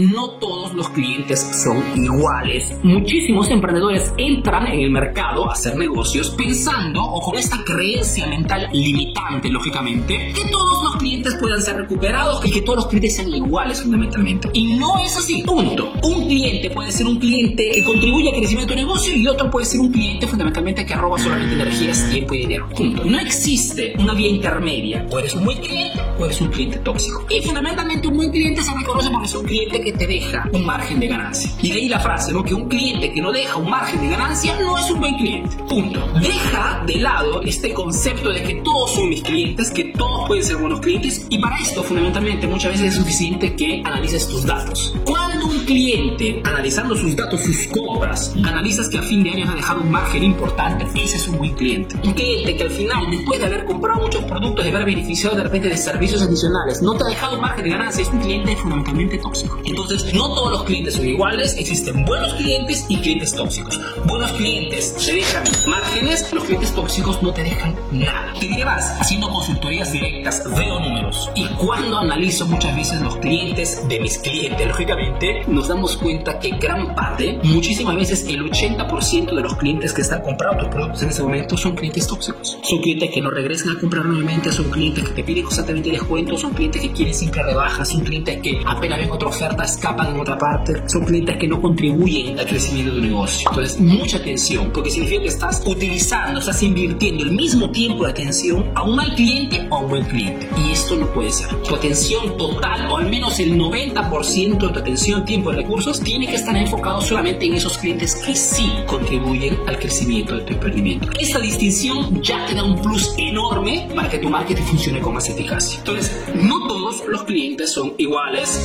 no todos los clientes son iguales. Muchísimos emprendedores entran en el mercado a hacer negocios pensando o con esta creencia mental limitante, lógicamente, que todos los clientes puedan ser recuperados y que todos los clientes sean iguales fundamentalmente. Y no es así, punto. Un cliente puede ser un cliente que contribuye al crecimiento de tu negocio y otro puede ser un cliente fundamentalmente que roba solamente energías, tiempo y dinero. Punto. No existe una vía intermedia. O eres un buen cliente o eres un cliente tóxico. Y fundamentalmente un buen cliente se reconoce porque es un cliente que te deja un margen de ganancia. Y de ahí la frase, ¿no? Que un cliente que no deja un margen de ganancia no es un buen cliente. Punto. Deja de lado este concepto de que todos son mis clientes, que todos pueden ser buenos clientes. Y para esto, fundamentalmente, muchas veces es suficiente que analices tus datos. Un cliente, analizando sus datos, sus compras, analizas que a fin de año ha dejado un margen importante, ese es un buen cliente. Un cliente que al final, después de haber comprado muchos productos, de haber beneficiado de repente de servicios adicionales, no te ha dejado un margen de ganancia, es un cliente fundamentalmente tóxico. Entonces, no todos los clientes son iguales, existen buenos clientes y clientes tóxicos. Buenos clientes se dejan márgenes, los clientes tóxicos no te dejan nada. Te más, haciendo consultorías directas, veo números y cuando analizo muchas veces los clientes de mis clientes, lógicamente, nos damos cuenta que gran parte, muchísimas veces el 80% de los clientes que están comprando tus productos en ese momento son clientes tóxicos. Son clientes que no regresan a comprar nuevamente, son clientes que te piden constantemente descuentos, son clientes que quieren siempre rebajas, son clientes que apenas ven otra oferta escapan en otra parte, son clientes que no contribuyen al crecimiento de tu negocio. Entonces, mucha atención, porque significa que estás utilizando, estás invirtiendo el mismo tiempo de atención a un mal cliente o a un buen cliente. Y esto no puede ser. Tu atención total, o al menos el 90% de tu atención, tiempo y recursos, tiene que estar enfocado solamente en esos clientes que sí contribuyen al crecimiento de tu emprendimiento. Esta distinción ya te da un plus enorme para que tu marketing funcione con más eficacia. Entonces, no todos los clientes son iguales